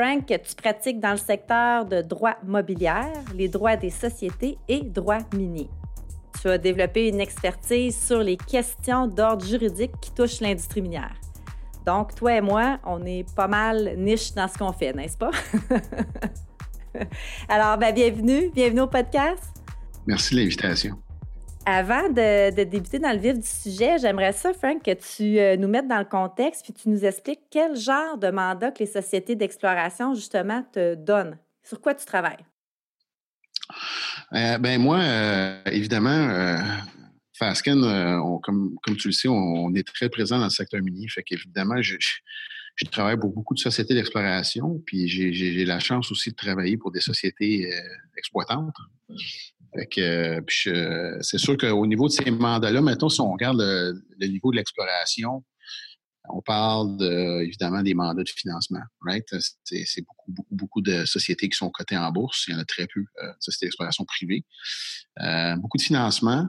Frank, tu pratiques dans le secteur de droit mobilière, les droits des sociétés et droits miniers. Tu as développé une expertise sur les questions d'ordre juridique qui touchent l'industrie minière. Donc, toi et moi, on est pas mal niche dans ce qu'on fait, n'est-ce pas? Alors, ben, bienvenue, bienvenue au podcast. Merci de l'invitation. Avant de, débuter dans le vif du sujet, j'aimerais ça, Frank, que tu euh, nous mettes dans le contexte puis tu nous expliques quel genre de mandat que les sociétés d'exploration, justement, te donnent. Sur quoi tu travailles? Euh, ben moi, euh, évidemment, Fasken, comme, tu le sais, on, est très présent dans le secteur minier. Fait qu'évidemment, je, travaille pour beaucoup de sociétés d'exploration, puis j'ai la chance aussi de travailler pour des sociétés exploitantes. Fait c'est sûr qu'au niveau de ces mandats-là, maintenant, si on regarde le, niveau de l'exploration, on parle évidemment des mandats de financement, right? C'est beaucoup, de sociétés qui sont cotées en bourse. Il y en a très peu, euh, sociétés d'exploration privées. Euh, beaucoup de financement.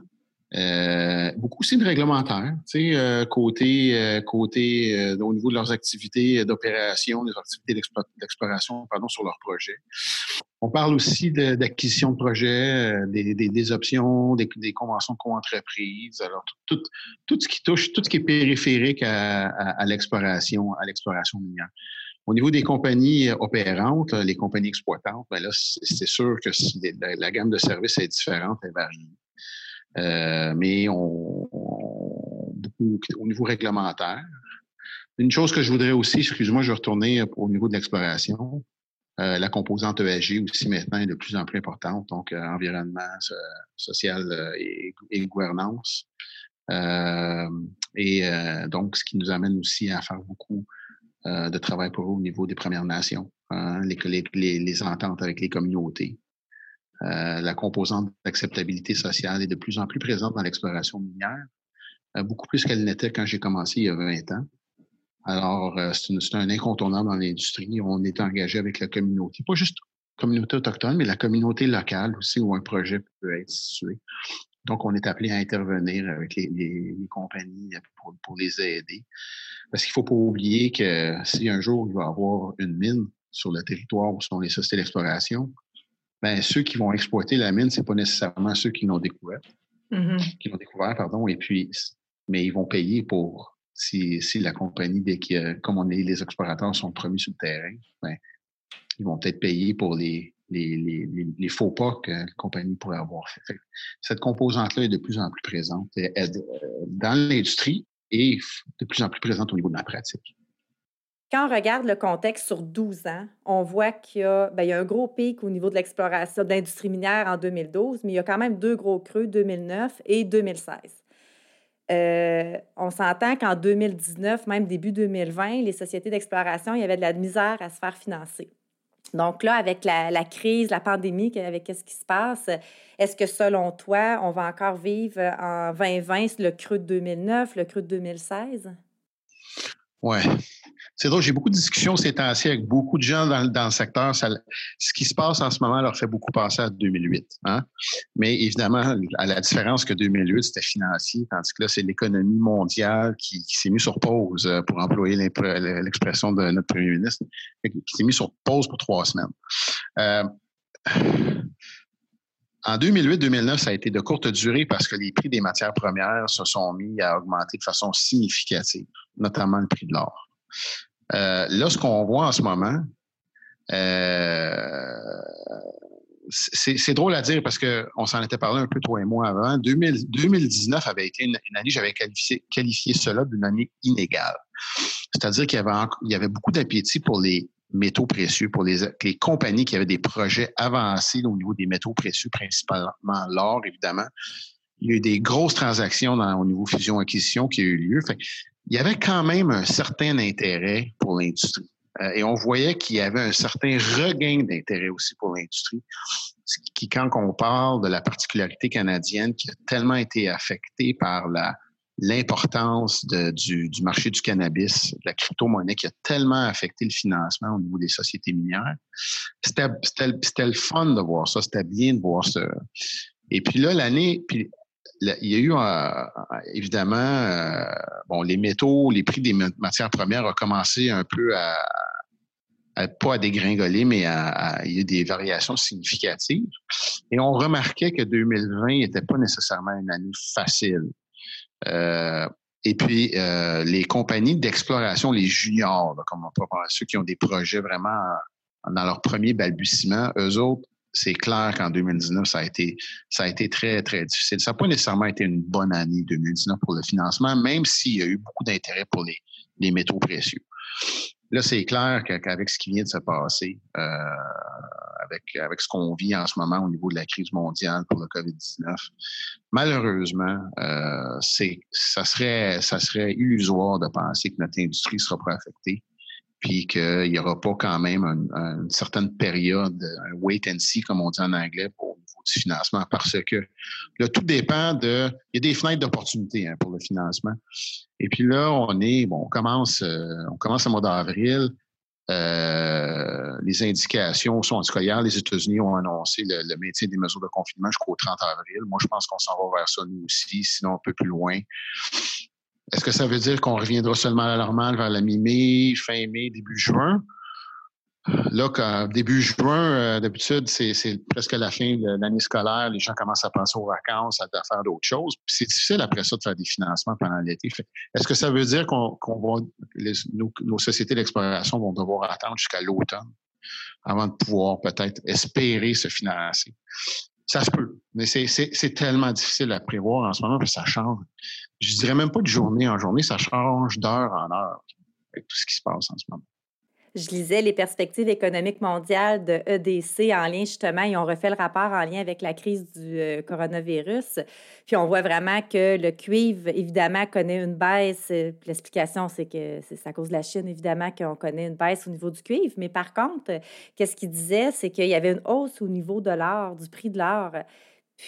Euh, beaucoup aussi de réglementaires, tu sais, euh, côté, euh, côté au niveau de leurs activités d'opération, des activités d'exploration, pardon, sur leurs projets. On parle aussi d'acquisition de, projets, des, des, des, options, des, des conventions de co-entreprise. Alors, tout, tout, ce qui touche, tout ce qui est périphérique à, à, l'exploration, à l'exploration minière. Au niveau des compagnies opérantes, les compagnies exploitantes, ben là, c'est sûr que la, la, gamme de services est différente et varie. Euh, mais on, au niveau réglementaire. Une chose que je voudrais aussi, excuse-moi, je vais retourner au niveau de l'exploration. Euh, la composante ESG aussi maintenant est de plus en plus importante, donc euh, environnement, social et, gouvernance. et donc, ce qui nous amène aussi à faire beaucoup de travail pour eux au niveau des Premières Nations, hein, les, les, les ententes avec les communautés. Euh, la composante d'acceptabilité sociale est de plus en plus présente dans l'exploration minière, euh, beaucoup plus qu'elle n'était quand j'ai commencé il y a 20 ans. Alors, euh, c'est un incontournable dans l'industrie. On est engagé avec la communauté, pas juste communauté autochtone, mais la communauté locale aussi où un projet peut être situé. Donc, on est appelé à intervenir avec les, compagnies pour, les aider. Parce qu'il faut pas oublier que si un jour il va y avoir une mine sur le territoire où sont les sociétés d'exploration, ben, ceux qui vont exploiter la mine, c'est pas nécessairement ceux qui l'ont découvert, mm-hmm. qui l'ont découvert, pardon, et puis, mais ils vont payer pour si, si la compagnie, dès que, comme on est, les explorateurs sont promis sur le terrain, ben, ils vont peut-être payer pour les, les, les, les, faux pas que la compagnie pourrait avoir fait. Cette composante-là est de plus en plus présente euh, dans l'industrie et de plus en plus présente au niveau de la pratique. Quand on regarde le contexte sur 12 ans, on voit qu'il y, a, ben, y a un gros pic au niveau de l'exploration de l'industrie minière en 2012, mais il y a quand même deux gros creux, 2009 et 2016. Euh, on s'entend qu'en 2019, même début 2020, les sociétés d'exploration, il y avait de la misère à se faire financer. Donc là, avec la, la crise, la pandémie, avec ce qui se passe, est-ce que selon toi, on va encore vivre en 2020 le creux de 2009, le creux de 2016? Oui. C'est drôle, j'ai beaucoup de discussions ces temps-ci avec beaucoup de gens dans, le secteur. Ce qui se passe en ce moment leur fait beaucoup penser à 2008. Hein? Mais évidemment, à la différence que 2008, c'était financier, tandis que là, c'est l'économie mondiale qui, qui s'est mise sur pause, euh, pour employer l'expression de notre premier ministre, qui s'est mise sur pause pour trois semaines. Euh, en 2008-2009, ça a été de courte durée parce que les prix des matières premières se sont mis à augmenter de façon significative, notamment le prix de l'or. Euh, là, ce qu'on voit en ce moment, euh, c'est drôle à dire parce qu'on s'en était parlé un peu toi et moi avant. 2019 avait été une, année, j'avais qualifié, cela d'une année inégale. C'est-à-dire qu'il y avait, beaucoup d'appétit pour les métaux précieux, pour les, compagnies qui avaient des projets avancés au niveau des métaux précieux, principalement l'or, évidemment. Il y a eu des grosses transactions au niveau fusion-acquisition qui ont eu lieu. Il y avait quand même un certain intérêt pour l'industrie. et on voyait qu'il y avait un certain regain d'intérêt aussi pour l'industrie. Qui, quand on parle de la particularité canadienne qui a tellement été affectée par la, l'importance du, du, marché du cannabis, de la crypto-monnaie qui a tellement affecté le financement au niveau des sociétés minières. C'était le fun de voir ça, c'était bien de voir ça. Et puis là, l'année, puis il y a eu euh, évidemment, euh, bon, les métaux, les prix des matières premières ont commencé un peu à, pas à dégringoler, mais à, il y a eu des variations significatives. Et on remarquait que 2020 n'était pas nécessairement une année facile. Euh, et puis, euh, les compagnies d'exploration, les juniors, comme on peut voir, ceux qui ont des projets vraiment dans leur premier balbutiement, eux autres, c'est clair qu'en 2019, ça a été, ça a été très, très difficile. Ça n'a pas nécessairement été une bonne année 2019 pour le financement, même s'il y a eu beaucoup d'intérêt pour les, les métaux précieux. Là, c'est clair qu'avec ce qui vient de se passer, euh, avec, avec ce qu'on vit en ce moment au niveau de la crise mondiale pour le COVID-19, malheureusement, euh, ça serait, ça serait illusoire de penser que notre industrie sera pas affectée puis qu'il n'y aura pas quand même une, certaine période, un wait and see, comme on dit en anglais, au niveau du financement, parce que là, tout dépend de... Il y a des fenêtres d'opportunité hein, pour le financement. Et puis là, on est, bon, on commence, euh, on commence au mois d'avril. Euh, les indications sont, en tout cas, hier, les États-Unis ont annoncé le, le, maintien des mesures de confinement jusqu'au 30 avril. Moi, je pense qu'on s'en va vers ça, nous aussi, sinon un peu plus loin. Est-ce que ça veut dire qu'on reviendra seulement à la normale vers la mi-mai, fin mai, début juin? Là, début juin, euh, d'habitude, c'est presque la fin de l'année scolaire. Les gens commencent à penser aux vacances, à, faire d'autres choses. c'est difficile après ça de faire des financements pendant l'été. Est-ce que ça veut dire qu'on va, nos, sociétés d'exploration vont devoir attendre jusqu'à l'automne avant de pouvoir peut-être espérer se financer? Ça se peut, mais c'est tellement difficile à prévoir en ce moment que ça change je dirais même pas de journée en journée, ça change d'heure en heure avec tout ce qui se passe en ce moment. Je lisais les perspectives économiques mondiales de EDC en lien justement, ils ont refait le rapport en lien avec la crise du euh, coronavirus. Puis on voit vraiment que le cuivre, évidemment, connaît une baisse. L'explication, c'est que c'est à cause de la Chine, évidemment, qu'on connaît une baisse au niveau du cuivre. Mais par contre, qu'est-ce qu'il disait, c'est qu'il y avait une hausse au niveau de l'or, du prix de l'or.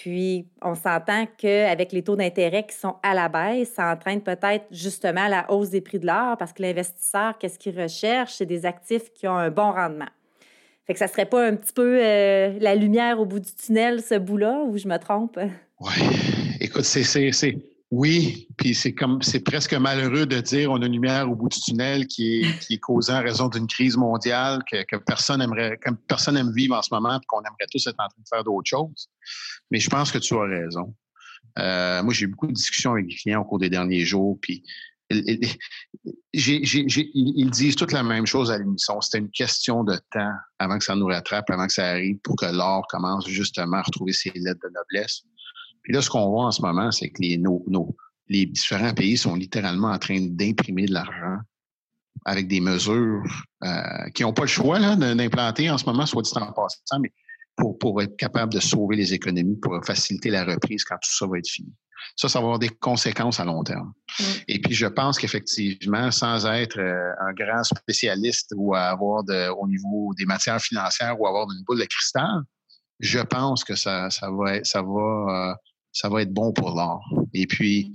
Puis, on s'entend qu'avec les taux d'intérêt qui sont à la baisse, ça entraîne peut-être justement la hausse des prix de l'or parce que l'investisseur, qu'est-ce qu'il recherche? C'est des actifs qui ont un bon rendement. Fait que ça serait pas un petit peu euh, la lumière au bout du tunnel, ce bout-là, ou je me trompe? Oui. Écoute, c'est oui, puis c'est comme c'est presque malheureux de dire on a une lumière au bout du tunnel qui est, qui est causée en raison d'une crise mondiale que, que, personne aimerait, que personne aime vivre en ce moment, qu'on aimerait tous être en train de faire d'autres choses. Mais je pense que tu as raison. Euh, moi, j'ai eu beaucoup de discussions avec les clients au cours des derniers jours, puis ils disent toute la même chose à l'émission. C'était une question de temps avant que ça nous rattrape, avant que ça arrive, pour que l'or commence justement à retrouver ses lettres de noblesse. Puis là, ce qu'on voit en ce moment, c'est que les, nos, les différents pays sont littéralement en train d'imprimer de l'argent avec des mesures euh, qui n'ont pas le choix d'implanter en ce moment, soit dit en passant, mais pour, pour être capable de sauver les économies, pour faciliter la reprise quand tout ça va être fini. Ça, ça va avoir des conséquences à long terme. Mm. Et puis, je pense qu'effectivement, sans être euh, un grand spécialiste ou avoir de, au niveau des matières financières ou avoir une boule de cristal, je pense que ça, ça va, ça va euh, ça va être bon pour l'or. Et puis,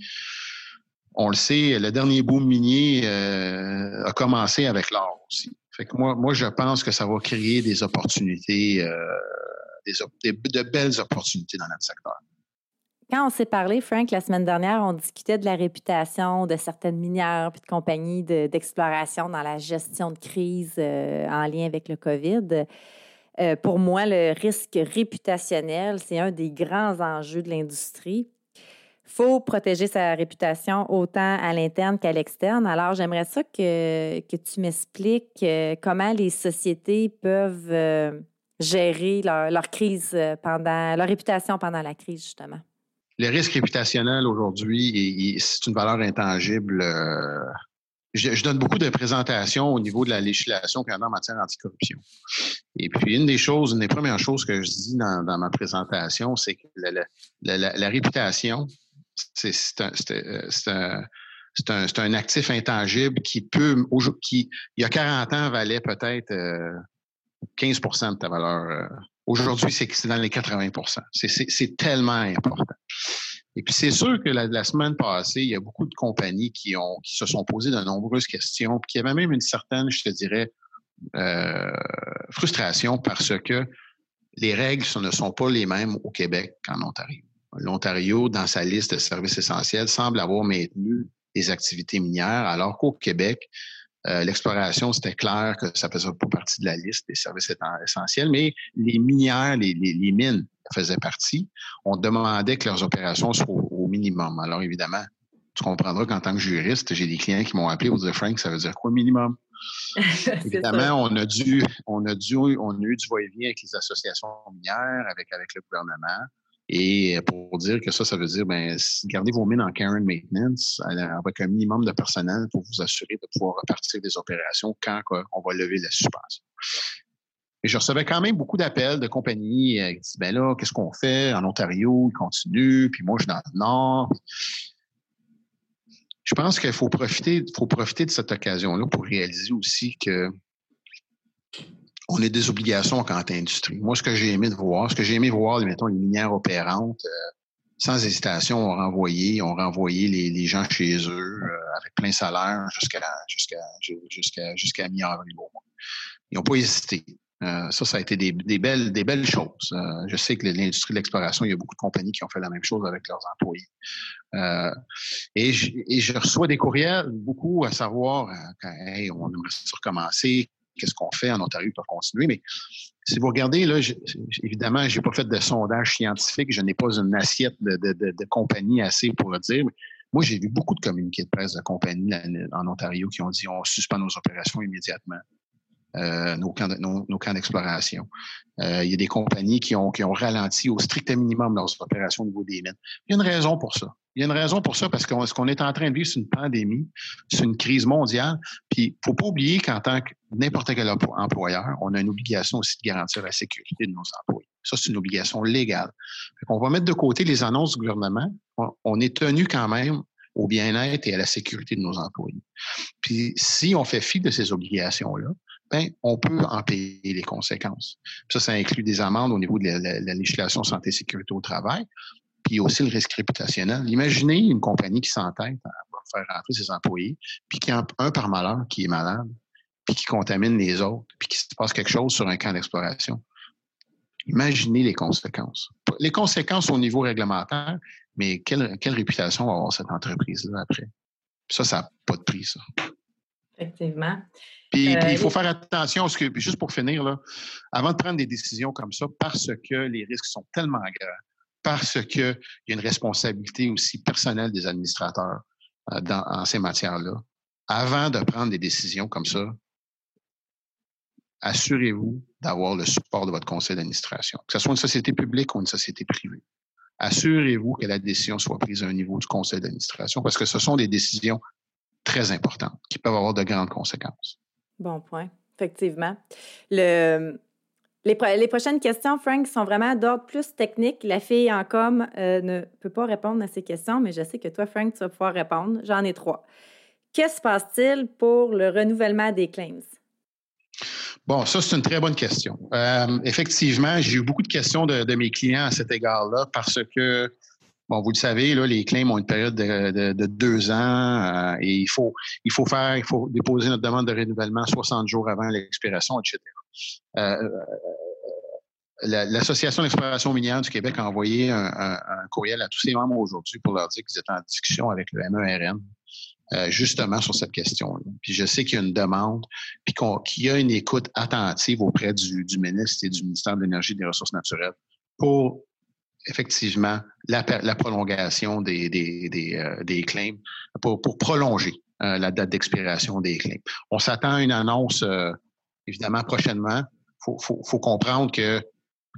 on le sait, le dernier boom minier euh, a commencé avec l'or aussi. Fait que moi, moi, je pense que ça va créer des opportunités, euh, des, de belles opportunités dans notre secteur. Quand on s'est parlé, Frank, la semaine dernière, on discutait de la réputation de certaines minières et de compagnies d'exploration dans la gestion de crise euh, en lien avec le COVID. Euh, pour moi, le risque réputationnel, c'est un des grands enjeux de l'industrie. Il faut protéger sa réputation autant à l'interne qu'à l'externe. Alors, j'aimerais ça que, que tu m'expliques euh, comment les sociétés peuvent euh, gérer leur, crise pendant, leur réputation pendant la crise, justement. Le risque réputationnel aujourd'hui, c'est une valeur intangible je, donne beaucoup de présentations au niveau de la législation Canada en matière anticorruption. Et puis, une des choses, une des premières choses que je dis dans, ma présentation, c'est que la, réputation, c'est un, c'est un, un, actif intangible qui peut, qui, il y a 40 ans, valait peut-être 15% de ta valeur. Aujourd'hui, c'est dans les 80% C'est tellement important. Et puis, c'est sûr que la, semaine passée, il y a beaucoup de compagnies qui, ont, qui se sont posées de nombreuses questions, puis qui avaient même une certaine, je te dirais, euh, frustration parce que les règles ne sont pas les mêmes au Québec qu'en Ontario. L'Ontario, dans sa liste de services essentiels, semble avoir maintenu des activités minières, alors qu'au Québec, euh, l'exploration, c'était clair que ça faisait pas partie de la liste des services essentiels, mais les minières, les, mines faisaient partie. On demandait que leurs opérations soient au, minimum. Alors évidemment, tu comprendras qu'en tant que juriste, j'ai des clients qui m'ont appelé pour dire Frank, ça veut dire quoi minimum? évidemment, on a dû, on a dû, on a eu du va-et-vient avec les associations minières, avec, avec le gouvernement. Et pour dire que ça, ça veut dire, ben, gardez vos mines en care and maintenance avec un minimum de personnel pour vous assurer de pouvoir repartir des opérations quand on va lever la suspension. Et je recevais quand même beaucoup d'appels de compagnies euh, qui disaient, ben là, qu'est-ce qu'on fait en Ontario? Ils continuent, puis moi, je suis dans le Nord. Je pense qu'il faut profiter, faut profiter de cette occasion-là pour réaliser aussi que on a des obligations quant à l'industrie. Moi, ce que j'ai aimé de voir, ce que j'ai aimé voir, mettons, les minières opérantes, euh, sans hésitation, on renvoyé, on renvoyé les, gens chez eux euh, avec plein salaire jusqu'à jusqu'à jusqu'à mi-avril. Ils n'ont pas hésité. Euh, ça, ça a été des, des, belles, des belles choses. je sais que l'industrie de l'exploration, il y a beaucoup de compagnies qui ont fait la même chose avec leurs employés. et, je, et, je, reçois des courriels, beaucoup à savoir, quand, hey, on aimerait recommencer, qu'est-ce qu'on fait en Ontario pour continuer? Mais si vous regardez, là, évidemment, je n'ai pas fait de sondage scientifique, je n'ai pas une assiette de, de, compagnie assez pour dire. Mais moi, j'ai vu beaucoup de communiqués de presse de compagnies en Ontario qui ont dit on suspend nos opérations immédiatement. Euh, nos camps, d'exploration. Euh, il y a des compagnies qui ont, qui ont ralenti au strict minimum leurs opérations au niveau des mines. Il y a une raison pour ça. Il y a une raison pour ça parce que ce qu'on est en train de vivre, c'est une pandémie, c'est une crise mondiale. Puis, faut pas oublier qu'en tant que n'importe quel employeur, on a une obligation aussi de garantir la sécurité de nos employés. Ça, c'est une obligation légale. On va mettre de côté les annonces du gouvernement. On est tenu quand même au bien-être et à la sécurité de nos employés. Puis, si on fait fi de ces obligations-là, ben, on peut en payer les conséquences. ça, ça inclut des amendes au niveau de la, législation santé et sécurité au travail, puis aussi le risque réputationnel. Imaginez une compagnie qui s'entête à faire rentrer ses employés, puis qui a un par malheur qui est malade, puis qui contamine les autres, puis qui se passe quelque chose sur un camp d'exploration. Imaginez les conséquences. Les conséquences au niveau réglementaire, mais quelle, quelle réputation va avoir cette entreprise-là après? ça, ça n'a pas de prix, ça. Effectivement. Puis, il euh, faut faire attention, parce que, juste pour finir, là, avant de prendre des décisions comme ça, parce que les risques sont tellement graves, parce qu'il y a une responsabilité aussi personnelle des administrateurs euh, dans, ces matières-là, avant de prendre des décisions comme ça, assurez-vous d'avoir le support de votre conseil d'administration, que ce soit une société publique ou une société privée. Assurez-vous que la décision soit prise à un niveau du conseil d'administration, parce que ce sont des décisions très importantes qui peuvent avoir de grandes conséquences. Bon point, effectivement. Le, les, prochaines questions, Frank, sont vraiment d'ordre plus technique. La fille en com euh, ne peut pas répondre à ces questions, mais je sais que toi, Frank, tu vas pouvoir répondre. J'en ai trois. Que se passe-t-il pour le renouvellement des claims? Bon, ça, c'est une très bonne question. Euh, effectivement, j'ai eu beaucoup de questions de mes clients à cet égard-là parce que Bon, vous le savez, là, les claims ont une période de, deux ans euh, et il faut, il faut faire, il faut déposer notre demande de renouvellement 60 jours avant l'expiration, etc. Euh, euh, L'Association d'exploration minière du Québec a envoyé un, courriel à tous ses membres aujourd'hui pour leur dire qu'ils étaient en discussion avec le MERN justement sur cette question-là. Puis je sais qu'il y a une demande, puis qu'il y a une écoute attentive auprès du, du ministre et du ministère de l'Énergie et des Ressources naturelles pour effectivement la, prolongation des, des, euh, des, claims pour, prolonger euh, la date d'expiration des claims. On s'attend à une annonce, euh, évidemment, prochainement. Il faut, faut, comprendre que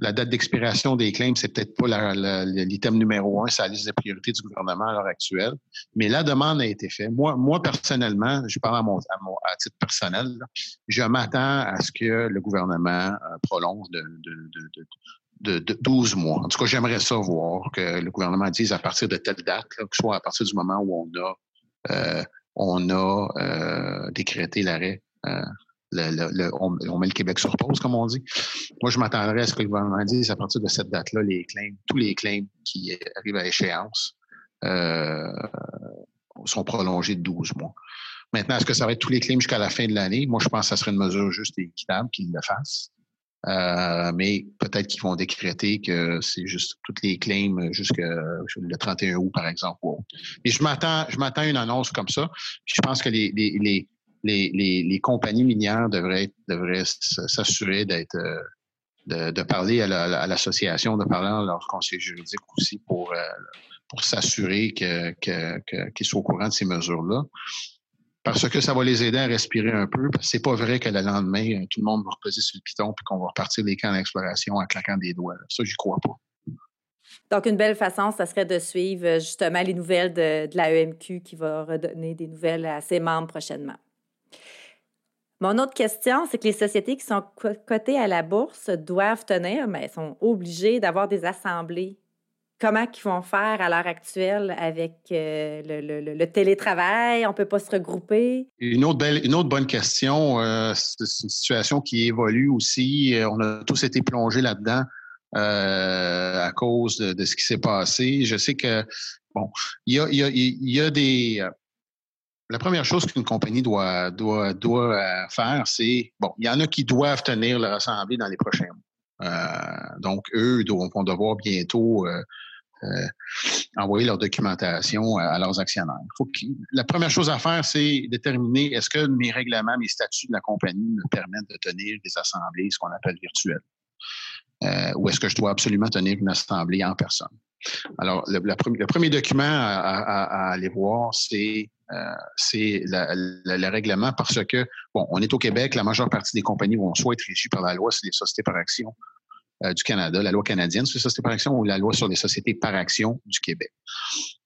la date d'expiration des claims, c'est peut-être pas l'item numéro un, c'est la liste des priorités du gouvernement à l'heure actuelle. Mais la demande a été faite. Moi, moi personnellement, je parle à, mon, à, titre personnel, je m'attends à ce que le gouvernement prolonge de, 12 mois. En tout cas, j'aimerais ça voir que le gouvernement dise à partir de telle date, que ce soit à partir du moment où on a on a décrété l'arrêt. on, met le Québec sur pause, comme on dit. Moi, je m'attendrais à ce que le gouvernement dise à partir de cette date-là, les claims, tous les claims qui arrivent à échéance sont prolongés de 12 mois. Maintenant, est-ce que ça va être tous les claims jusqu'à la fin de l'année? Moi, je pense que ça serait une mesure juste et équitable qu'ils le fassent. Euh, mais peut-être qu'ils vont décréter que c'est juste toutes les claims jusqu'à le 31 août, par exemple. Et je m'attends, je m'attends à une annonce comme ça. je pense que les, les, les, les, les compagnies minières devraient, devraient s'assurer d'être de, de, parler à l'association, de parler à leur conseiller juridique aussi pour, euh, pour s'assurer qu'ils que, que, soient au courant de ces mesures-là parce que ça va les aider à respirer un peu. C'est pas vrai que le lendemain, tout le monde va reposer sur le piton puis qu'on va repartir des camps d'exploration en claquant des doigts. Ça, j'y crois pas. Donc, une belle façon, ça serait de suivre euh, justement les nouvelles de, de la EMQ qui va redonner des nouvelles à ses membres prochainement. Mon autre question, c'est que les sociétés qui sont cotées à la bourse doivent tenir, mais sont obligées d'avoir des assemblées comment ils vont faire à l'heure actuelle avec euh, le, télétravail? On ne peut pas se regrouper? Une autre, belle, une autre bonne question. Euh, c'est une situation qui évolue aussi. Euh, on a tous été plongés là-dedans à cause de, ce qui s'est passé. Je sais que, bon, il y a, des... La première chose qu'une compagnie doit, doit, doit faire, c'est, bon, il y en a qui doivent tenir leur assemblée dans les prochains mois. donc, eux vont devoir bientôt envoyer leur documentation à, leurs actionnaires. la première chose à faire, c'est déterminer est-ce que mes règlements, mes statuts de la compagnie me permettent de tenir des assemblées, ce qu'on appelle virtuelles? Euh, ou est-ce que je dois absolument tenir une assemblée en personne? Alors, le, premier document à, aller voir, c'est euh, le, règlement parce que, bon, on est au Québec, la majeure partie des compagnies vont soit être régies par la loi, c'est les sociétés par action, euh, du Canada, la loi canadienne sur les sociétés par action ou la loi sur les sociétés par action du Québec.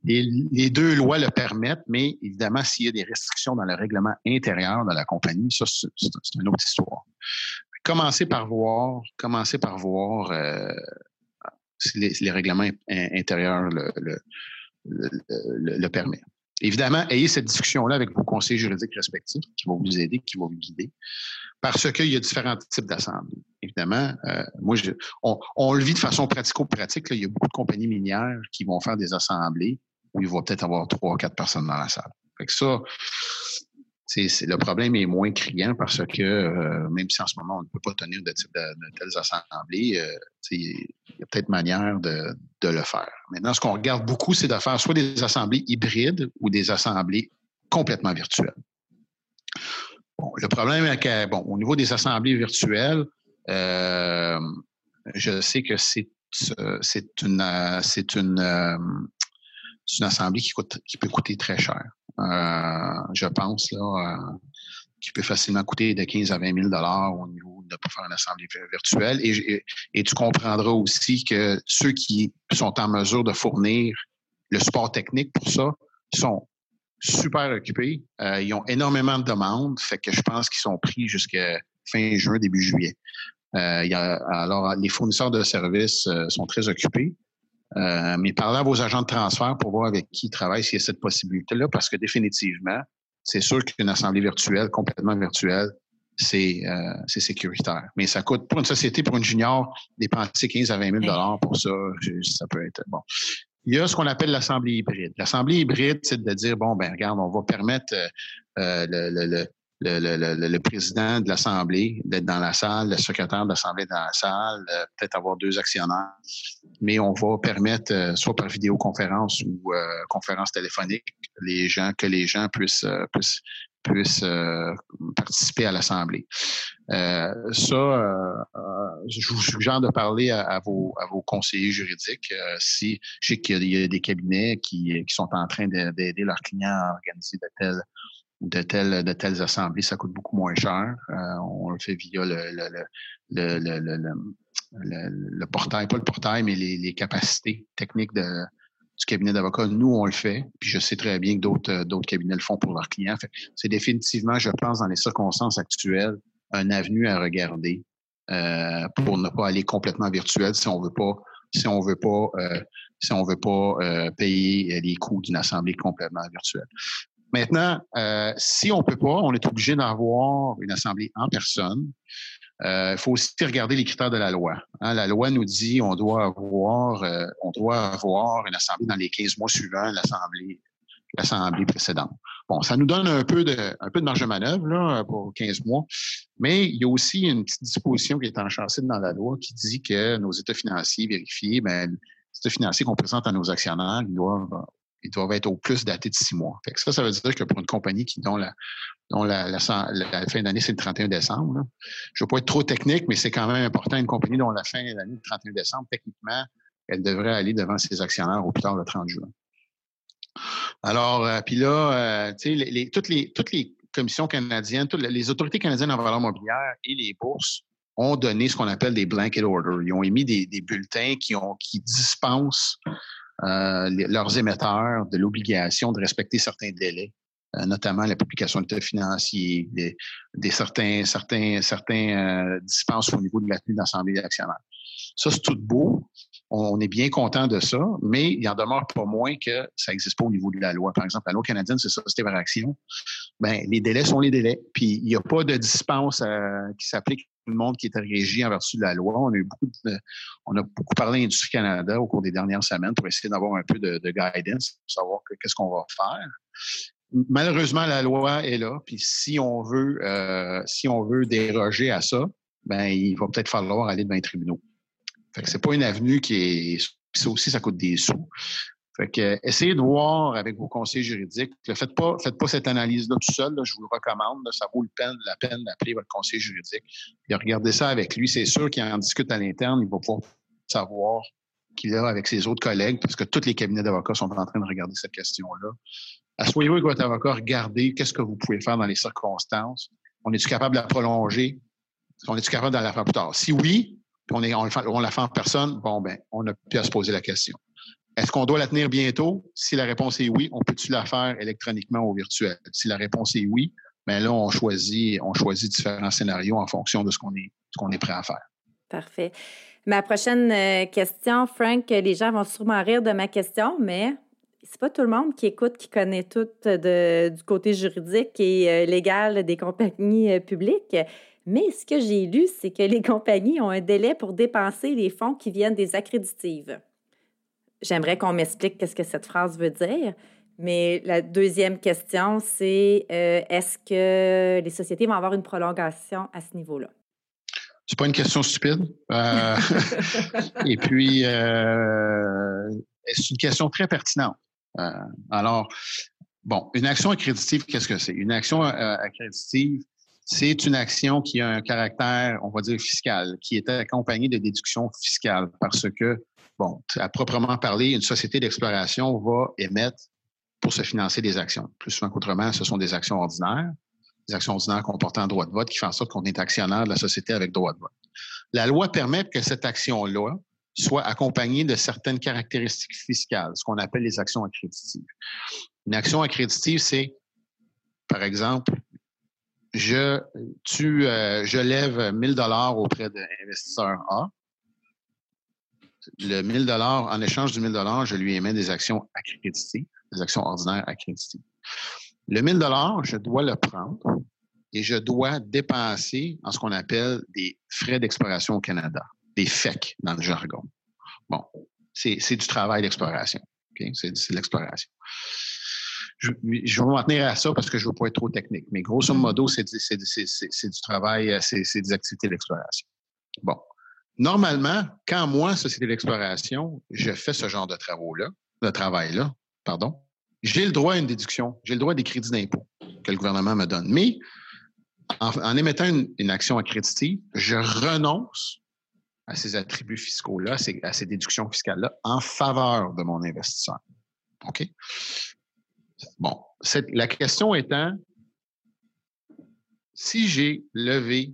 les deux lois le permettent, mais évidemment, s'il y a des restrictions dans le règlement intérieur de la compagnie, ça, c'est une autre histoire. Commencez par voir, commencez par voir euh, si les, règlements intérieurs le, le, le permettent. Évidemment, ayez cette discussion-là avec vos conseillers juridiques respectifs qui vont vous aider, qui vont vous guider, parce qu'il y a différents types d'assemblées. Évidemment, euh, moi, je, on, le vit de façon pratico-pratique. Il y a beaucoup de compagnies minières qui vont faire des assemblées où il va peut-être avoir trois ou quatre personnes dans la salle. Fait que ça, le problème est moins criant parce que euh, même si en ce moment on ne peut pas tenir de, telles assemblées, euh, il y a peut-être manière de, le faire. Maintenant, ce qu'on regarde beaucoup, c'est de faire soit des assemblées hybrides ou des assemblées complètement virtuelles. le problème est que, bon, au niveau des assemblées virtuelles, euh, je sais que c'est une, c'est une, une assemblée qui, coûte, qui peut coûter très cher. Euh, je pense, là, euh, qui peut facilement coûter de 15 à 20 000 au niveau de faire une assemblée virtuelle. Et, tu comprendras aussi que ceux qui sont en mesure de fournir le support technique pour ça sont super occupés. Euh, ils ont énormément de demandes, fait que je pense qu'ils sont pris jusqu'à fin juin, début juillet. il y a, alors, les fournisseurs de services sont très occupés. Euh, mais parlez à vos agents de transfert pour voir avec qui ils travaillent s'il y a cette possibilité-là, parce que définitivement, c'est sûr qu'une assemblée virtuelle, complètement virtuelle, c'est euh, sécuritaire. Mais ça coûte, pour une société, pour une junior, dépenser 15 à 20 000 pour ça, ça peut être bon. Il y a ce qu'on appelle l'assemblée hybride. L'assemblée hybride, c'est de dire, bon, ben regarde, on va permettre euh, le, le, le, le, président de l'Assemblée d'être dans la salle, le secrétaire de l'Assemblée dans la salle, euh, peut-être avoir deux actionnaires, mais on va permettre, euh, soit par vidéoconférence ou euh, conférence téléphonique, les gens que les gens puissent, puissent, puissent participer à l'Assemblée. ça, je vous suggère de parler à, vos, à vos conseillers juridiques. si je sais qu'il y, a des cabinets qui, qui sont en train d'aider leurs clients à organiser de telles de telles, assemblées, ça coûte beaucoup moins cher. Euh, on le fait via le, portail, pas le portail, mais les, capacités techniques du cabinet d'avocats. Nous, on le fait, puis je sais très bien que d'autres, d'autres cabinets le font pour leurs clients. C'est définitivement, je pense, dans les circonstances actuelles, un avenue à regarder euh, pour ne pas aller complètement virtuel si on veut pas, si on veut pas, euh, si on veut pas euh, payer les coûts d'une assemblée complètement virtuelle. Maintenant, euh, si on peut pas, on est obligé d'avoir une assemblée en personne. Euh, il faut aussi regarder les critères de la loi. Hein. la loi nous dit on doit avoir, euh, on doit avoir une assemblée dans les 15 mois suivants l'assemblée, l'assemblée précédente. Bon, ça nous donne un peu de, un peu de marge de manœuvre là, pour 15 mois, mais il y a aussi une petite disposition qui est enchâssée dans la loi qui dit que nos états financiers vérifiés, ben, les états financiers qu'on présente à nos actionnaires, ils doivent ils doivent être au plus datés de six mois. Ça, ça veut dire que pour une compagnie qui dont la, fin d'année, c'est le 31 décembre, je ne veux pas être trop technique, mais c'est quand même important. Une compagnie dont la fin d'année, le 31 décembre, techniquement, elle devrait aller devant ses actionnaires au plus tard le 30 juin. Alors, euh, puis là, euh, tu sais, toutes, les, commissions canadiennes, toutes les autorités canadiennes en valeur mobilière et les bourses ont donné ce qu'on appelle des blanket orders. Ils ont émis des, bulletins qui dispensent euh, leurs émetteurs de l'obligation de respecter certains délais, euh, notamment la publication d'états financiers, des, des, certains, certains, certains euh, dispenses au niveau de la tenue d'assemblée d'actionnaires. Ça, c'est tout beau. On est bien content de ça, mais il en demeure pas moins que ça n'existe pas au niveau de la loi. Par exemple, la loi canadienne, c'est ça, c'était par action. Ben, les délais sont les délais. Puis il n'y a pas de dispense qui s'applique le monde qui était régi en vertu de la loi. On a beaucoup parlé d'Industrie Canada au cours des dernières semaines pour essayer d'avoir un peu de, guidance, pour savoir qu'est-ce qu'on va faire. Malheureusement, la loi est là. Puis si on veut, euh, si on veut déroger à ça, ben il va peut-être falloir aller devant les tribunaux. Fait que c'est pas une avenue qui est. ça aussi, ça coûte des sous. Fait que, essayez de voir avec vos conseils juridiques. Faites pas, faites pas cette analyse-là tout seul. je vous le recommande. ça vaut le peine, la peine d'appeler votre conseiller juridique. Et regardez ça avec lui. C'est sûr qu'il en discute à l'interne. Il va pouvoir savoir qu'il a avec ses autres collègues, parce que tous les cabinets d'avocats sont en train de regarder cette question-là. Asseyez-vous avec votre avocat, regardez qu'est-ce que vous pouvez faire dans les circonstances. On est-tu capable de la prolonger? On est-tu capable de la faire plus tard? Si oui, on, est, la fait en personne, bon, ben, on a pu à se poser la question. Est-ce qu'on doit la tenir bientôt? Si la réponse est oui, on peut-tu la faire électroniquement ou virtuel? Si la réponse est oui, bien là, on choisit, on choisit différents scénarios en fonction de ce qu'on est, prêt à faire. Parfait. Ma prochaine euh, question, Frank, les gens vont sûrement rire de ma question, mais c'est pas tout le monde qui écoute, qui connaît tout du côté juridique et euh, légal des compagnies euh, publiques. Mais ce que j'ai lu, c'est que les compagnies ont un délai pour dépenser les fonds qui viennent des accréditives j'aimerais qu'on m'explique qu'est-ce que cette phrase veut dire. Mais la deuxième question, c'est euh, est-ce que les sociétés vont avoir une prolongation à ce niveau-là? C'est pas une question stupide. Euh, et puis, euh, c'est une question très pertinente. alors, bon, une action accréditive, qu'est-ce que c'est? Une action accréditive, c'est une action qui a un caractère, on va dire, fiscal, qui est accompagnée de déductions fiscales parce que bon, à proprement parler, une société d'exploration va émettre pour se financer des actions. Plus souvent qu'autrement, ce sont des actions ordinaires, des actions ordinaires comportant droit de vote qui font en sorte qu'on est actionnaire de la société avec droit de vote. La loi permet que cette action-là soit accompagnée de certaines caractéristiques fiscales, ce qu'on appelle les actions accréditives. Une action accréditive, c'est, par exemple, je, tu, euh, je lève 1000 dollars auprès d'un investisseur A le 1000 dollars, en échange du 1000 dollars, je lui émets des actions accréditées, des actions ordinaires accréditées. Le 1000 dollars, je dois le prendre et je dois dépenser en ce qu'on appelle des frais d'exploration au Canada, des FEC dans le jargon. Bon, c'est du travail d'exploration. C'est de l'exploration. Je, je, vais m'en tenir à ça parce que je ne veux pas être trop technique. Mais grosso modo, c'est du travail, c'est des activités d'exploration. Bon. Normalement, quand moi, Société d'exploration, je fais ce genre de travaux-là, de travail-là, pardon, j'ai le droit à une déduction, j'ai le droit à des crédits d'impôt que le gouvernement me donne. Mais en, émettant une, action accréditive, je renonce à ces attributs fiscaux-là, à ces déductions fiscales-là, en faveur de mon investisseur. OK? Bon, la question étant, si j'ai levé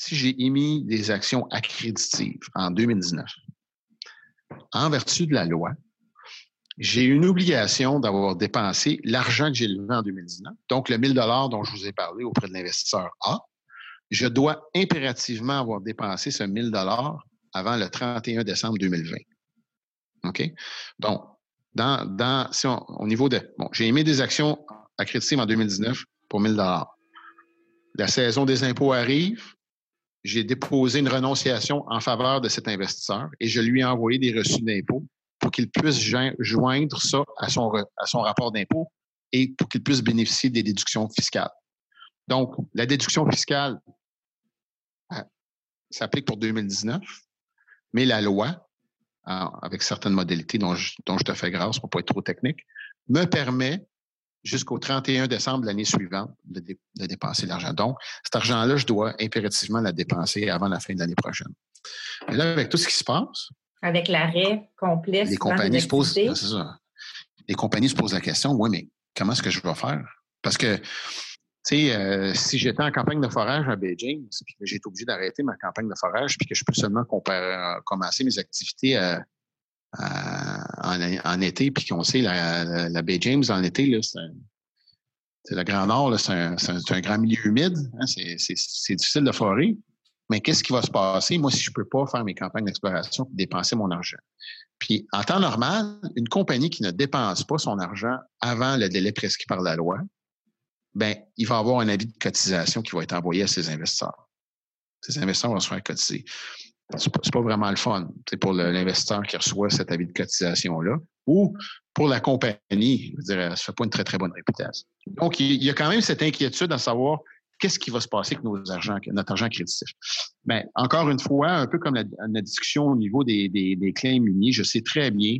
si j'ai émis des actions accréditives en 2019, en vertu de la loi, j'ai une obligation d'avoir dépensé l'argent que j'ai levé en 2019, donc le 1000 dollars dont je vous ai parlé auprès de l'investisseur A. Je dois impérativement avoir dépensé ce 1000 dollars avant le 31 décembre 2020. OK? Donc, dans, dans, si au niveau de, bon, j'ai émis des actions accrédités en 2019 pour 1000 La saison des impôts arrive. J'ai déposé une renonciation en faveur de cet investisseur et je lui ai envoyé des reçus d'impôts pour qu'il puisse joindre ça à son, à son rapport d'impôt et pour qu'il puisse bénéficier des déductions fiscales. Donc, la déduction fiscale euh, s'applique pour 2019, mais la loi, avec certaines modalités dont je, dont je te fais grâce pour ne pas être trop technique, me permet jusqu'au 31 décembre de l'année suivante de, dépenser l'argent. Donc, cet argent-là, je dois impérativement la dépenser avant la fin de l'année prochaine. Et là, avec tout ce qui se passe. Avec l'arrêt complet. Les compagnies se posent. Les compagnies se posent la question, oui, mais comment est-ce que je vais faire? Parce que, sais, euh, si j'étais en campagne de forage à Beijing, puis que j'étais obligé d'arrêter ma campagne de forage, puis que je peux seulement commencer mes activités en, été, puis qu'on sait, la, la, Bay James en été, c'est le Grand Nord, c'est un, un, grand milieu humide. Hein, c'est difficile de forer. Mais qu'est-ce qui va se passer, moi, si je ne peux pas faire mes campagnes d'exploration et dépenser mon argent? Puis, en temps normal, une compagnie qui ne dépense pas son argent avant le délai prescrit par la loi, ben, il va avoir un avis de cotisation qui va être envoyé à ses investisseurs. Ces investisseurs vont se faire cotiser. C'est pas, pas vraiment le fun c'est pour l'investisseur qui reçoit cet avis de cotisation-là. Ou pour la compagnie, je dirais, ça ne fait pas une très, très bonne réputation. Donc, il y a quand même cette inquiétude à savoir qu'est-ce qui va se passer avec nos argent, notre argent créditif? Bien, encore une fois, un peu comme la, discussion au niveau des, des, des claims miniers, je sais très bien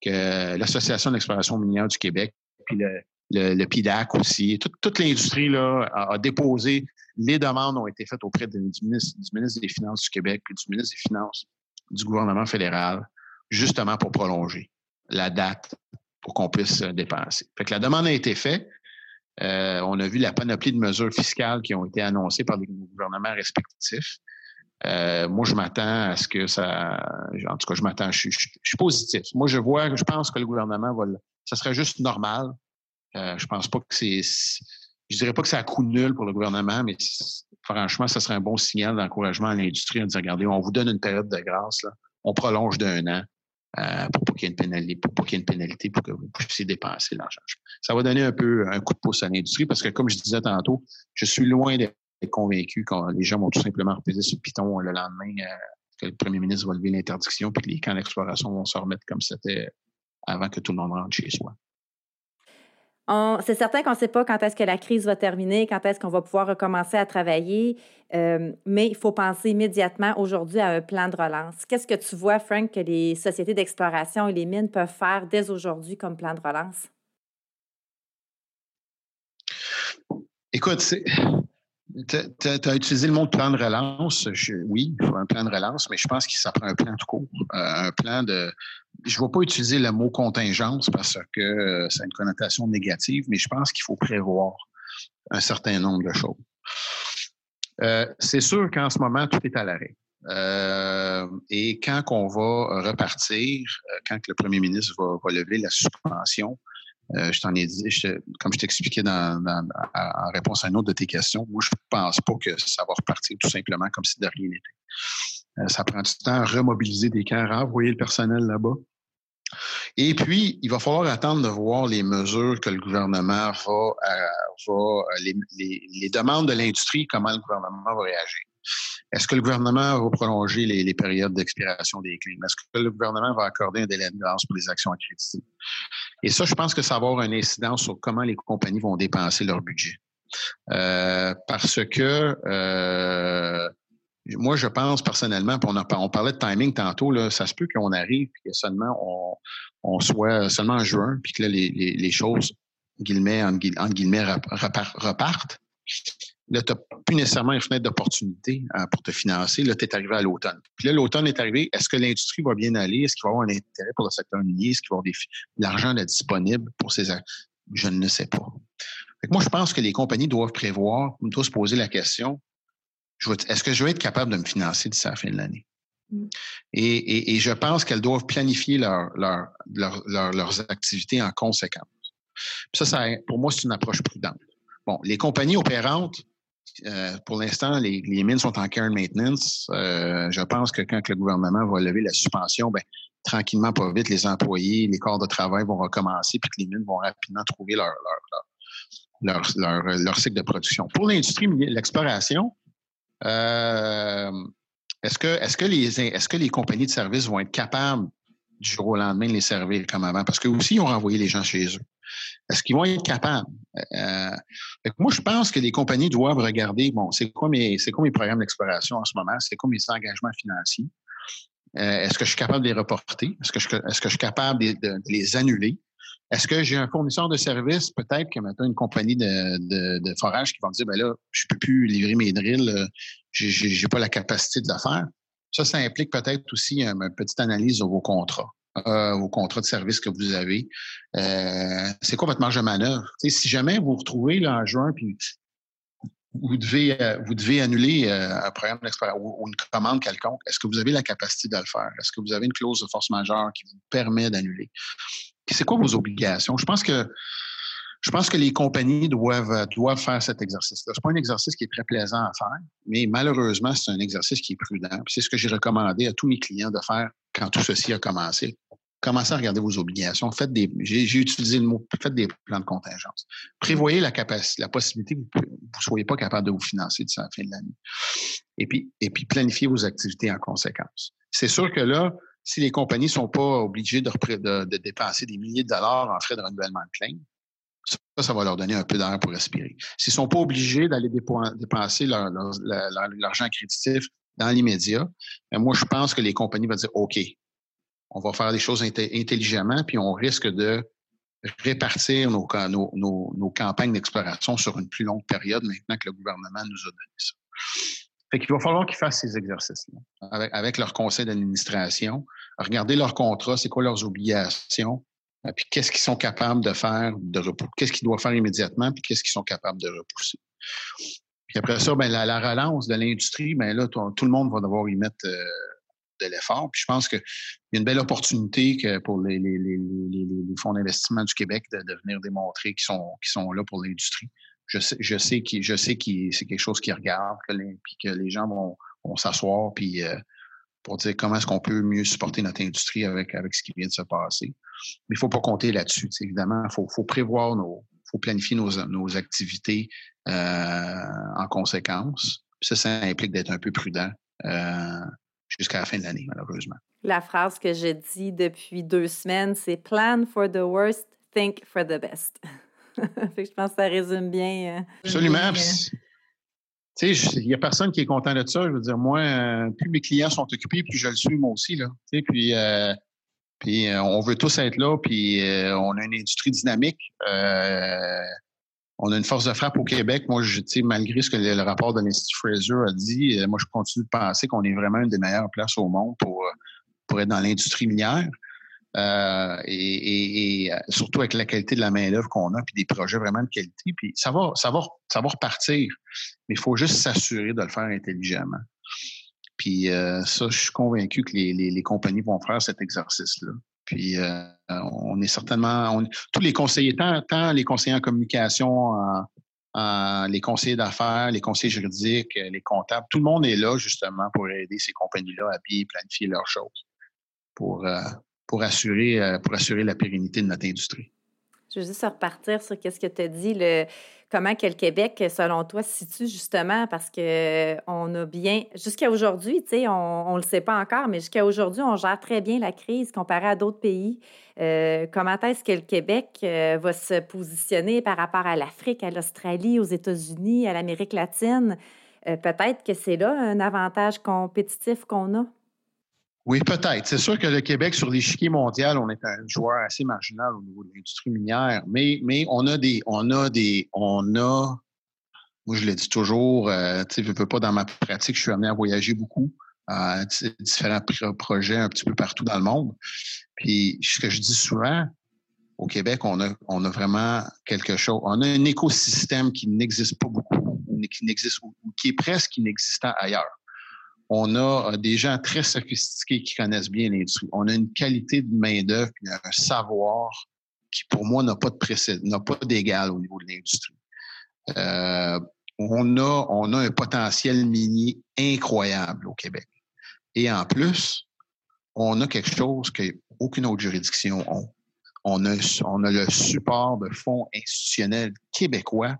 que l'Association d'exploration minière du Québec, puis le, le, PIDAC aussi, toute, l'industrie a, déposé, les demandes ont été faites auprès du, ministre, du ministre des Finances du Québec du ministre des Finances du gouvernement fédéral, justement pour prolonger la date pour qu'on puisse dépenser. Fait que la demande a été faite. Euh, on a vu la panoplie de mesures fiscales qui ont été annoncées par les gouvernements respectifs. Euh, moi, je m'attends à ce que ça. En tout cas, je m'attends, je, suis positif. Moi, je vois, je pense que le gouvernement va. Ça serait juste normal. Euh, je pense pas que c'est. Je dirais pas que c'est à coup nul pour le gouvernement, mais franchement, ça serait un bon signal d'encouragement à l'industrie en disant regardez, on vous donne une période de grâce, là. on prolonge d'un an. Euh, pour pas qu'il y ait une pénalité, pour pas qu'il y ait une pénalité pour que vous puissiez dépenser l'argent. Ça va donner un peu un coup de pouce à l'industrie parce que, comme je disais tantôt, je suis loin d'être convaincu que les gens vont tout simplement reposer sur le piton le lendemain euh, que le premier ministre va lever l'interdiction puis que les camps d'exploration vont se remettre comme c'était avant que tout le monde rentre chez soi. C'est certain qu'on ne sait pas quand est-ce que la crise va terminer, quand est-ce qu'on va pouvoir recommencer à travailler, euh, mais il faut penser immédiatement aujourd'hui à un plan de relance. Qu'est-ce que tu vois, Frank, que les sociétés d'exploration et les mines peuvent faire dès aujourd'hui comme plan de relance? Écoute, tu as, utilisé le mot plan de relance. oui, il faut un plan de relance, mais je pense que ça prend un plan tout court. Euh, un plan de, je ne vais pas utiliser le mot contingence parce que euh, ça a une connotation négative, mais je pense qu'il faut prévoir un certain nombre de choses. Euh, c'est sûr qu'en ce moment, tout est à l'arrêt. Euh, et quand on va repartir, quand le premier ministre va, lever la suspension, je t'en ai dit, comme je t'expliquais dans, en réponse à une autre de tes questions, moi, je ne pense pas que ça va repartir tout simplement comme si de rien n'était. Ça prend du temps à remobiliser des camps, renvoyer le personnel là-bas. Et puis, il va falloir attendre de voir les mesures que le gouvernement va, euh, va les, les, demandes de l'industrie, comment le gouvernement va réagir. Est-ce que le gouvernement va prolonger les, périodes d'expiration des claims? Est-ce que le gouvernement va accorder un délai de grâce pour les actions accréditées? Et ça, je pense que ça va avoir une incidence sur comment les compagnies vont dépenser leur budget. Euh, parce que euh, moi, je pense personnellement, on, on parlait de timing tantôt, là, ça se peut qu'on arrive et que seulement on, on, soit seulement en juin, puis que là, les, les, les choses, guillemets, entre, guillemets, repartent. Là, tu n'as plus nécessairement une fenêtre d'opportunité hein, pour te financer. Là, tu es arrivé à l'automne. Puis là, l'automne est arrivé. Est-ce que l'industrie va bien aller? Est-ce qu'il va y avoir un intérêt pour le secteur minier? Est-ce qu'il va y avoir de l'argent disponible pour ces Je ne sais pas. moi, je pense que les compagnies doivent prévoir, doivent se poser la question, est-ce que je vais être capable de me financer d'ici la fin de l'année? Mm. Et, je pense qu'elles doivent planifier leurs activités en conséquence. ça, ça, pour moi, c'est une approche prudente. Bon, les compagnies opérantes, euh, pour l'instant, les, mines sont en care maintenance. Euh, je pense que quand le gouvernement va lever la suspension, ben, tranquillement, pas vite, les employés, les corps de travail vont recommencer, puis que les mines vont rapidement trouver leur, leur, leur, cycle de production. Pour l'industrie, l'exploration, euh, est-ce que, est que, les, est que les compagnies de services vont être capables du jour au lendemain de les servir comme avant? Parce que aussi, ils ont renvoyé les gens chez eux. Est-ce qu'ils vont être capables? Euh, moi, je pense que les compagnies doivent regarder, bon, c'est quoi mes, c'est quoi mes programmes d'exploration en ce moment? C'est quoi mes engagements financiers? Euh, est-ce que je suis capable de les reporter? Est-ce que je, est-ce que je suis capable de, les annuler? Est-ce que j'ai un fournisseur de services, peut-être que maintenant une compagnie de, de, forage qui va me dire, ben là, je peux plus livrer mes drills, euh, j'ai, j'ai pas la capacité de le faire. Ça, ça implique peut-être aussi une petite analyse de vos contrats. Euh, vos contrats de service que vous avez. Euh, c'est quoi votre marge de manœuvre? si jamais vous vous retrouvez là, en juin, puis vous devez, euh, vous devez annuler un programme ou, une commande quelconque, est-ce que vous avez la capacité de le faire? Est-ce que vous avez une clause de force majeure qui vous permet d'annuler? C'est quoi vos obligations? Je pense que je pense que les compagnies doivent, doivent faire cet exercice-là. Ce n'est pas un exercice qui est très plaisant à faire, mais malheureusement, c'est un exercice qui est prudent. C'est ce que j'ai recommandé à tous mes clients de faire quand tout ceci a commencé. Commencez à regarder vos obligations. Faites des, j'ai, utilisé le mot, faites des plans de contingence. Prévoyez la capacité, la possibilité que vous ne soyez pas capable de vous financer d'ici la fin de l'année. Et puis, et puis planifiez vos activités en conséquence. C'est sûr que là, si les compagnies ne sont pas obligées de, dépenser des milliers de dollars en frais de renouvellement de claim, ça, ça va leur donner un peu d'air pour respirer. S'ils ne sont pas obligés d'aller dépenser leur, l'argent créditif dans l'immédiat, ben, moi, je pense que les compagnies vont dire OK, on va faire des choses intelligemment, puis on risque de répartir nos, campagnes d'exploration sur une plus longue période maintenant que le gouvernement nous a donné ça. Fait qu'il va falloir qu'ils fassent ces exercices-là avec, avec, leur conseil d'administration, regarder leurs contrats, c'est quoi leurs obligations, euh, puis qu'est-ce qu'ils sont capables de faire, de qu'est-ce qu'ils doivent faire immédiatement, puis qu'est-ce qu'ils sont capables de repousser. Puis après ça, ben, la, relance de l'industrie, ben là, tout, le monde va devoir y mettre euh, de l'effort. Puis je pense qu'il y a une belle opportunité que pour les, les, les, les fonds d'investissement du Québec de, venir démontrer qu'ils sont, qu'ils sont là pour l'industrie. Je sais, je sais je sais c'est quelque chose qui regarde, que les, puis que les gens vont, s'asseoir puis euh, pour dire comment est-ce qu'on peut mieux supporter notre industrie avec, avec ce qui vient de se passer. Mais il faut pas compter là-dessus. Évidemment, il faut, faut, prévoir nos, faut planifier nos, nos activités euh, en conséquence. ça, ça implique d'être un peu prudent euh, jusqu'à la fin de l'année, malheureusement. La phrase que je dis depuis deux semaines, c'est Plan for the worst, think for the best. je pense que ça résume bien. Euh, Absolument. Tu sais, il n'y a personne qui est content de ça. Je veux dire, moi, plus mes clients sont occupés, plus je le suis moi aussi. Là. Tu sais, puis, puis on veut tous être là, puis on a une industrie dynamique. Euh, on a une force de frappe au Québec. Moi, je, malgré ce que le, rapport de l'Institut Fraser a dit, euh, moi, je continue de penser qu'on est vraiment une des meilleures places au monde pour, euh, pour être dans l'industrie minière. Euh, et, surtout avec la qualité de la main-d'œuvre qu'on a, puis des projets vraiment de qualité. Puis ça va, ça va, ça va repartir. Mais il faut juste s'assurer de le faire intelligemment. Puis ça, je suis convaincu que les, les compagnies vont faire cet exercice-là. Puis euh, on est certainement, tous les conseillers, tant, les conseillers en communication, les conseillers d'affaires, les conseillers juridiques, les comptables, tout le monde est là justement pour aider ces compagnies-là à bien planifier leurs choses pour, euh, pour, assurer, euh, pour assurer la pérennité de notre industrie. Je veux juste repartir sur ce que tu as dit, le, comment que le Québec, selon toi, se situe justement, parce que on a bien, jusqu'à aujourd'hui, tu sais, on ne le sait pas encore, mais jusqu'à aujourd'hui, on gère très bien la crise comparé à d'autres pays. Euh, comment est-ce que le Québec euh, va se positionner par rapport à l'Afrique, à l'Australie, aux États-Unis, à l'Amérique latine? Euh, peut-être que c'est là un avantage compétitif qu'on a. Oui, peut-être. C'est sûr que le Québec, sur l'échiquier mondial, on est un joueur assez marginal au niveau de l'industrie minière, mais, mais on a des, on a des, on a, moi je le dis toujours, euh, tu sais, je veux pas dans ma pratique, je suis amené à voyager beaucoup à différents projets un petit peu partout dans le monde. Puis ce que je dis souvent, au Québec, on a, on a vraiment quelque chose, on a un écosystème qui n'existe pas beaucoup, qui n'existe qui est presque inexistant ailleurs on a euh, des gens très sophistiqués qui connaissent bien l'industrie. On a une qualité de main-d'œuvre et un savoir qui, pour moi, n'a pas de précédent, n'a pas d'égal au niveau de l'industrie. Euh, on, a, on a un potentiel minier incroyable au Québec. Et en plus, on a quelque chose qu'aucune autre juridiction n'a. on a, on a le support de fonds institutionnels québécois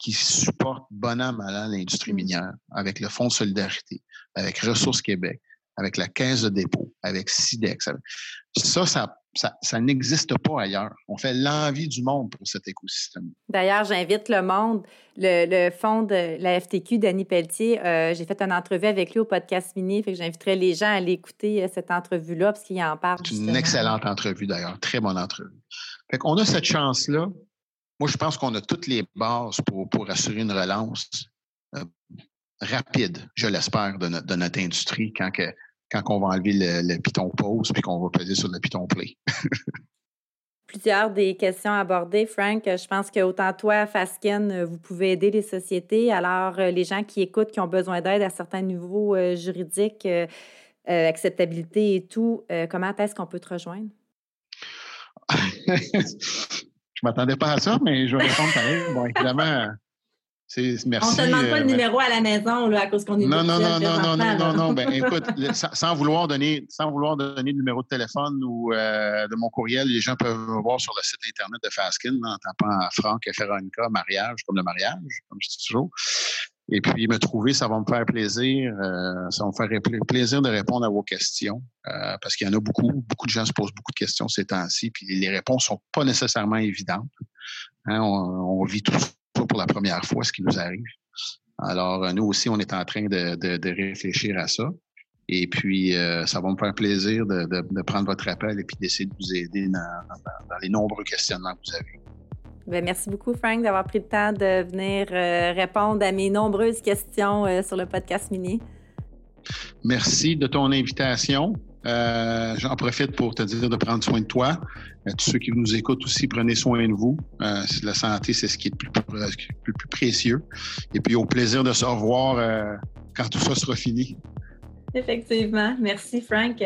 qui supportent bon an, mal l'industrie mm. minière, avec le Fonds de solidarité, avec Ressources Québec, avec la Caisse de dépôt, avec SIDEX. Ça, ça, ça, n'existe pas ailleurs. On fait l'envie du monde pour cet écosystème. D'ailleurs, j'invite le monde, le, le fonds de la FTQ, Danny Pelletier, euh, j'ai fait une entrevue avec lui au podcast Mini, fait que j'inviterai les gens à aller écouter euh, cette entrevue-là parce qu'il en parle. C'est une excellente entrevue d'ailleurs, très bonne entrevue. Fait qu'on a cette chance-là. Moi, je pense qu'on a toutes les bases pour, pour assurer une relance euh, rapide, je l'espère, de, de, notre industrie quand que, quand on va enlever le, piton pause puis qu'on va peser sur le piton play. Plusieurs des questions abordées, Frank, je pense que autant toi, Fasken, vous pouvez aider les sociétés. Alors, euh, les gens qui écoutent, qui ont besoin d'aide à certains niveaux euh, juridiques, euh, acceptabilité et tout, comment est-ce qu'on peut te rejoindre? je m'attendais pas à ça, mais je vais répondre pareil. Bon, évidemment, Merci, on ne te demande pas le euh, numéro à la maison là, à cause qu'on est Non, non, non, non, non, non, non, non, Ben, écoute, sans, vouloir donner, sans vouloir donner le numéro de téléphone ou euh, de mon courriel, les gens peuvent me voir sur le site Internet de Faskin en tapant Franck et Féronica, mariage, comme le mariage, comme je dis toujours. Et puis, me trouver, ça va me faire plaisir. Euh, ça va me faire plaisir de répondre à vos questions parce qu'il y en a beaucoup. Beaucoup de gens se posent beaucoup de questions ces temps-ci, puis les réponses sont pas nécessairement évidentes. Hein, on, on, vit tout pour la première fois ce qui nous arrive. Alors, euh, nous aussi, on est en train de, réfléchir à ça. Et puis, euh, ça va me faire plaisir de, prendre votre appel et puis d'essayer de vous aider dans, les nombreux questionnements que vous avez. Bien, merci beaucoup, Frank, d'avoir pris le temps de venir euh, répondre à mes nombreuses questions sur le podcast Mini. Merci de ton invitation. Euh, j'en profite pour te dire de prendre soin de toi. Euh, tous ceux qui nous écoutent aussi, prenez soin de vous. Euh, la santé, c'est ce qui est le plus, plus, précieux. Et puis, au plaisir de se revoir quand tout ça sera fini. Effectivement. Merci, Frank.